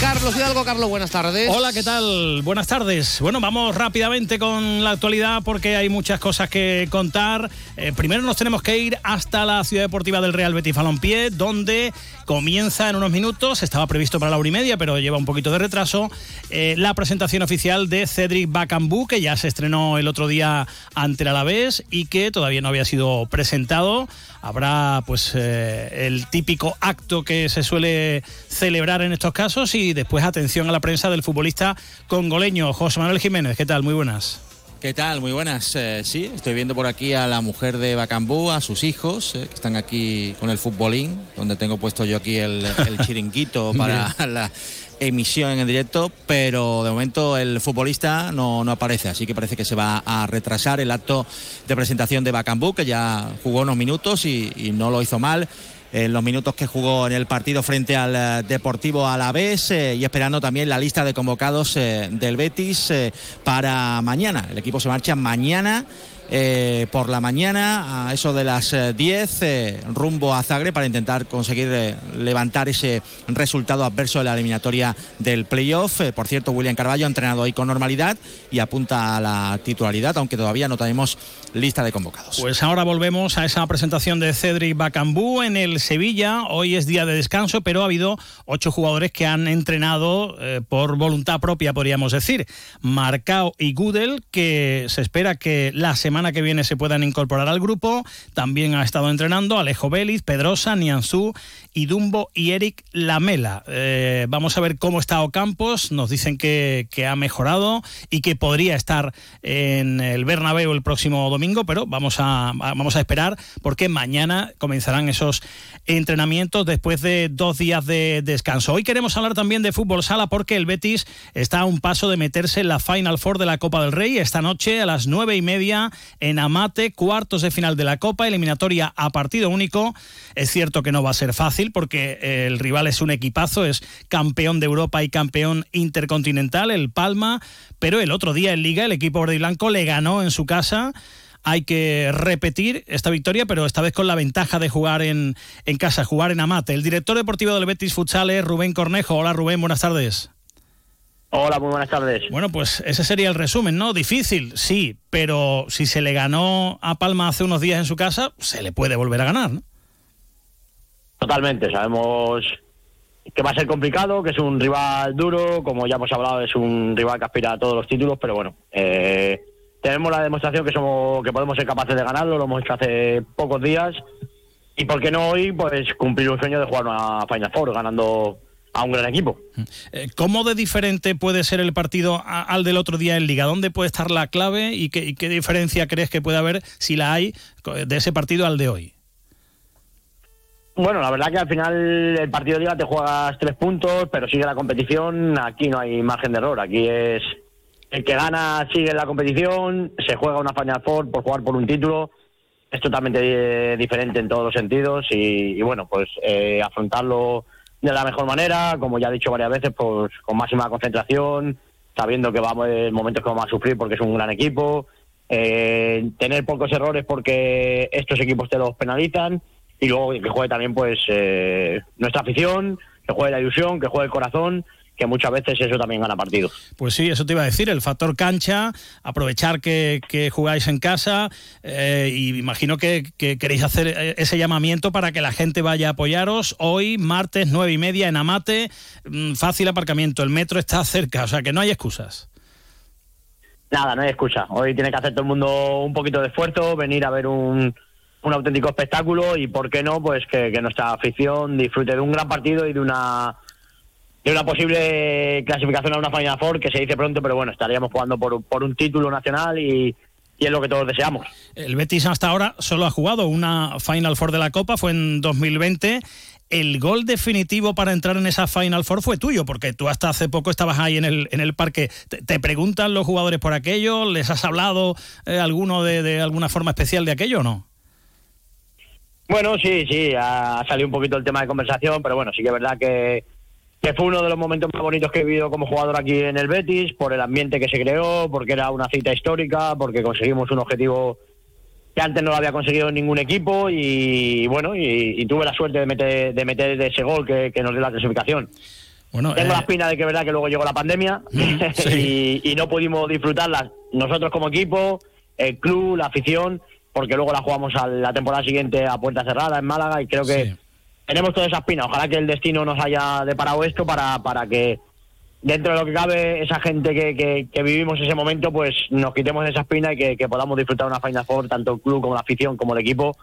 Carlos Hidalgo. Carlos, buenas tardes. Hola, ¿qué tal? Buenas tardes. Bueno, vamos rápidamente con la actualidad porque hay muchas cosas que contar. Eh, primero nos tenemos que ir hasta la ciudad deportiva del Real Betis Balompié, donde comienza en unos minutos, estaba previsto para la hora y media, pero lleva un poquito de retraso, eh, la presentación oficial de Cedric Bacambú, que ya se estrenó el otro día ante el Alavés y que todavía no había sido presentado. Habrá pues eh, el típico acto que se suele celebrar en estos casos y después atención a la prensa del futbolista congoleño José Manuel Jiménez. ¿Qué tal? Muy buenas. ¿Qué tal? Muy buenas. Eh, sí, estoy viendo por aquí a la mujer de Bacambú, a sus hijos, eh, que están aquí con el futbolín, donde tengo puesto yo aquí el, chiringuito para la emisión en directo, pero de momento el futbolista no, no, aparece, así que parece que se va a retrasar el acto de presentación de Bacambú, que ya jugó unos minutos y, y no lo hizo mal en los minutos que jugó en el partido frente al eh, Deportivo Alavés eh, y esperando también la lista de convocados eh, del Betis para mañana. El equipo se marcha mañana eh, por la mañana, a eso de las 10, eh, eh, rumbo a Zagreb para intentar conseguir levantar ese resultado adverso de la eliminatoria del playoff. por cierto, William Carballo ha entrenado ahí con normalidad y apunta a la titularidad, aunque todavía no tenemos lista de convocados. Pues ahora volvemos a esa presentación de Cedric Bacambú en el Sevilla. Hoy es día de descanso, pero ha habido ocho jugadores que han entrenado por voluntad propia, podríamos decir. Marcao y Gudel, que se espera que la semana que viene se puedan incorporar al grupo. También ha estado entrenando Alejo Vélez, Pedrosa, Nianzú, Idumbo y Eric Lamela. Eh, vamos a ver cómo está Ocampos. Nos dicen que, que, ha mejorado y que podría estar en el Bernabéu el próximo domingo, pero vamos a, vamos a esperar porque mañana comenzarán esos entrenamientos después de dos días de descanso. Hoy queremos hablar también de fútbol sala porque el Betis está a un paso de meterse en la Final Four de la Copa del Rey esta noche a las nueve y media en Amate, cuartos de final de la Copa, eliminatoria a partido único. Es cierto que no va a ser fácil porque eh, el rival es un equipazo, es campeón de Europa y campeón intercontinental, el Palma, pero el otro día en Liga el equipo verde y blanco le ganó en su casa hay que repetir esta victoria, pero esta vez con la ventaja de jugar en, casa, jugar en Amate. El director deportivo del Betis Futsal es Rubén Cornejo. Hola Rubén, buenas tardes. Hola, muy buenas tardes. Bueno, pues ese sería el resumen, ¿no? Difícil, sí, pero si se le ganó a Palma hace unos días en su casa, se le puede volver a ganar, ¿no? Totalmente, sabemos que va a ser complicado, que es un rival duro, como ya hemos hablado, es un rival que aspira a todos los títulos, pero bueno, eh, tenemos la demostración que somos que podemos ser capaces de ganarlo, lo hemos hecho hace pocos días, y por qué no hoy, pues cumplir un sueño de jugar una Final Four, ganando a un gran equipo. Eh, ¿Cómo de diferente puede ser el partido al del otro día en Liga? ¿Dónde puede estar la clave y qué, qué, diferencia crees que puede haber, si la hay, de ese partido al de hoy? Bueno, la verdad que al final el partido de Liga te juegas tres puntos, pero sigue la competición, aquí no hay margen de error, aquí es el que gana sigue la competición, se juega una Final Four por jugar por un título, es totalmente diferente en todos los sentidos y, bueno, pues eh, afrontarlo de la mejor manera, como ya he dicho varias veces, pues con máxima concentración, sabiendo que vamos en momentos que vamos a sufrir porque es un gran equipo, eh, tener pocos errores porque estos equipos te los penalizan y luego que juegue también pues eh, nuestra afición, que juegue la ilusión, que juegue el corazón que muchas veces eso también gana partidos. Pues sí, eso te iba a decir, el factor cancha, aprovechar que, jugáis en casa eh, y imagino que, queréis hacer eh, ese llamamiento para que la gente vaya a apoyaros. Hoy, martes, nueve y media en Amate, mm, fácil aparcamiento, el metro está cerca, o sea que no hay excusas. Nada, no hay excusa. Hoy tiene que hacer todo el mundo un poquito de esfuerzo, venir a ver un, un auténtico espectáculo y, ¿por qué no? Pues que nuestra afición disfrute de un gran partido y de una de una posible clasificación a una Final Four, que se dice pronto, pero bueno, estaríamos jugando por, por un título nacional y, y es lo que todos deseamos. El Betis hasta ahora solo ha jugado una Final Four de la Copa, fue en 2020. El gol definitivo para entrar en esa Final Four fue tuyo, porque tú hasta hace poco estabas ahí en el, en el parque. ¿Te, preguntan los jugadores por aquello? ¿Les has hablado eh, alguno de, de, alguna forma especial de aquello o no? Bueno, sí, sí, ha salido un poquito el tema de conversación, pero bueno, sí que es verdad que que fue uno de los momentos más bonitos que he vivido como jugador aquí en el Betis, por el ambiente que se creó, porque era una cita histórica, porque conseguimos un objetivo que antes no lo había conseguido ningún equipo y bueno, y, tuve la suerte de meter, de meter ese gol que, nos dio la clasificación. Bueno, Tengo la eh, espina de que verdad que luego llegó la pandemia mm, y, no pudimos disfrutarla nosotros como equipo, el club, la afición, porque luego la jugamos a la temporada siguiente a puerta cerrada en Málaga y creo que tenemos toda esa espina. Ojalá que el destino nos haya deparado esto para, para que dentro de lo que cabe, esa gente que, que, vivimos ese momento, pues nos quitemos esa espina y que, podamos disfrutar una Final Four, tanto el club como la afición, como el equipo,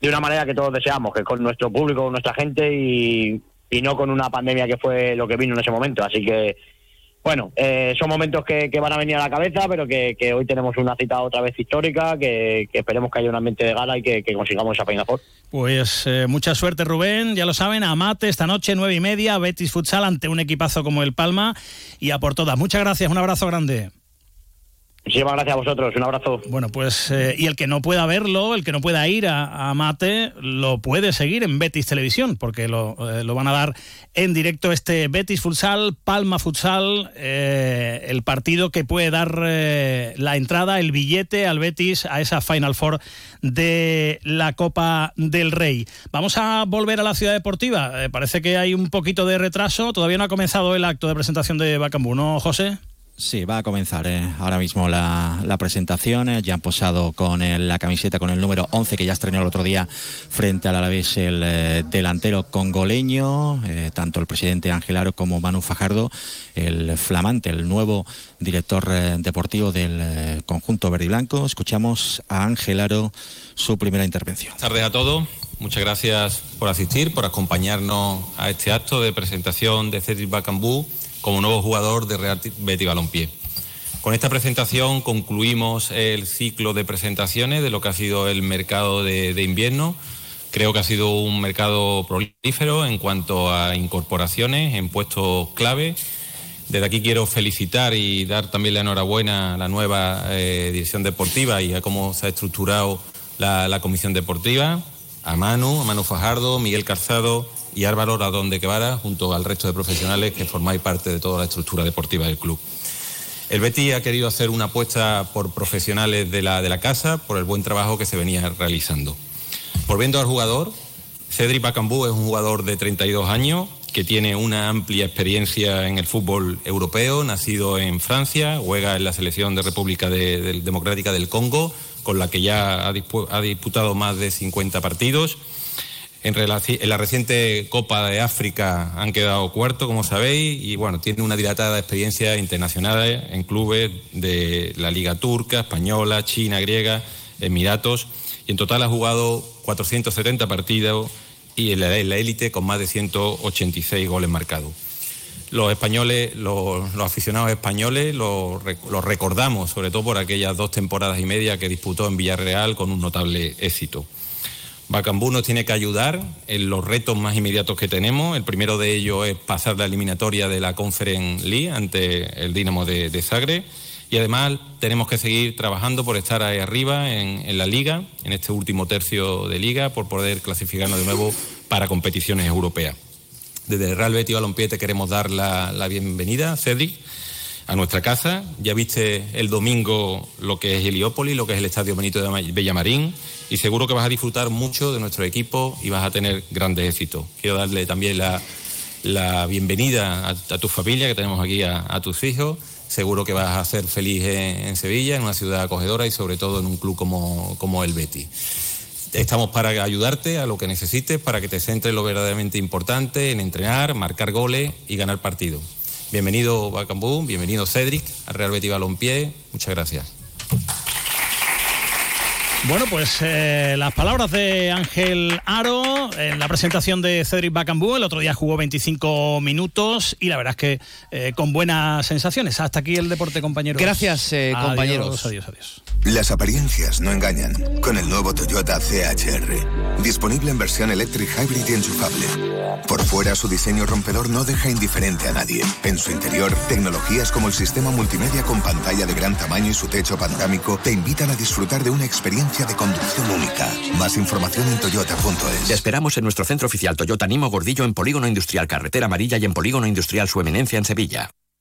de una manera que todos deseamos, que con nuestro público, con nuestra gente y, y no con una pandemia que fue lo que vino en ese momento. Así que bueno, eh, son momentos que, van a venir a la cabeza, pero que, hoy tenemos una cita otra vez histórica, que, esperemos que haya un ambiente de gala y que, consigamos esa Final Pues eh, mucha suerte, Rubén. Ya lo saben, a Mate esta noche, nueve y media, Betis Futsal ante un equipazo como el Palma y a por todas. Muchas gracias, un abrazo grande. Muchísimas gracias a vosotros, un abrazo. Bueno, pues eh, y el que no pueda verlo, el que no pueda ir a, Mate, lo puede seguir en Betis Televisión, porque lo, eh, van a dar en directo este Betis Futsal, Palma Futsal, eh, el partido que puede dar la entrada, el billete al Betis a esa Final Four de la Copa del Rey. Vamos a volver a la ciudad deportiva. parece que hay un poquito de retraso, todavía no ha comenzado el acto de presentación de Bacambú, ¿no, José? Sí, va a comenzar eh, ahora mismo la, presentación. Eh, ya han posado con la camiseta con el número 11 que ya estrenó el otro día frente al Alavés el eh, delantero congoleño, tanto el presidente Ángel Aro como Manu Fajardo, el flamante, el nuevo director deportivo del conjunto verde y blanco. Escuchamos a Ángel Aro su primera intervención. Buenas tardes a todos. Muchas gracias por asistir, por acompañarnos a este acto de presentación de Cedric Bacambú como nuevo jugador de Real Betis Balompié. Con esta presentación concluimos el ciclo de presentaciones de lo que ha sido el mercado de, invierno. Creo que ha sido un mercado prolífero en cuanto a incorporaciones en puestos clave. Desde aquí quiero felicitar y dar también la enhorabuena a la nueva eh, dirección deportiva y a cómo se ha estructurado la, la comisión deportiva, a Manu, a Manu Fajardo, Miguel Calzado, y Álvaro Radón de Quevara, junto al resto de profesionales que formáis parte de toda la estructura deportiva del club. El Betty ha querido hacer una apuesta por profesionales de la, de la casa, por el buen trabajo que se venía realizando. Volviendo al jugador, Cedric Bacambú es un jugador de 32 años que tiene una amplia experiencia en el fútbol europeo, nacido en Francia, juega en la selección de República Democrática del Congo, con la que ya ha, disputado más de 50 partidos en, la reciente Copa de África han quedado cuarto, como sabéis, y bueno, tiene una dilatada experiencia internacional en clubes de la Liga Turca, Española, China, Griega, Emiratos, y en total ha jugado 470 partidos y en la élite con más de 186 goles marcados. Los españoles, los, aficionados españoles, los recordamos, sobre todo por aquellas dos temporadas y media que disputó en Villarreal con un notable éxito. Bacambú nos tiene que ayudar en los retos más inmediatos que tenemos. El primero de ellos es pasar la eliminatoria de la Conference League ante el Dinamo de, Zagreb. Y además tenemos que seguir trabajando por estar ahí arriba en, la liga, en este último tercio de liga, por poder clasificarnos de nuevo para competiciones europeas. Desde el Real Betis Balompié te queremos dar la, la bienvenida, Cedric a nuestra casa. Ya viste el domingo lo que es Heliópolis, lo que es el Estadio Benito de Bellamarín y seguro que vas a disfrutar mucho de nuestro equipo y vas a tener grandes éxitos. Quiero darle también la, bienvenida a, tu familia, que tenemos aquí a, tus hijos. Seguro que vas a ser feliz en, Sevilla, en una ciudad acogedora y sobre todo en un club como, como el Betty. Estamos para ayudarte a lo que necesites, para que te centres lo verdaderamente importante en entrenar, marcar goles y ganar partidos. Bienvenido Bacambú, bienvenido Cedric, al Real Betis Balompié. Muchas gracias. Bueno, pues eh, las palabras de Ángel Aro en la presentación de Cedric Bacambú. El otro día jugó 25 minutos y la verdad es que eh, con buenas sensaciones. Hasta aquí el deporte, compañeros. Gracias, eh, compañeros. Adiós, adiós. Las apariencias no engañan. Con el nuevo Toyota CHR. Disponible en versión electric hybrid y enchufable Por fuera, su diseño rompedor no deja indiferente a nadie. En su interior, tecnologías como el sistema multimedia con pantalla de gran tamaño y su techo panorámico te invitan a disfrutar de una experiencia de conducción única. Más información en toyota.es. Te esperamos en nuestro centro oficial Toyota Nimo Gordillo en Polígono Industrial Carretera Amarilla y en Polígono Industrial Su Eminencia en Sevilla.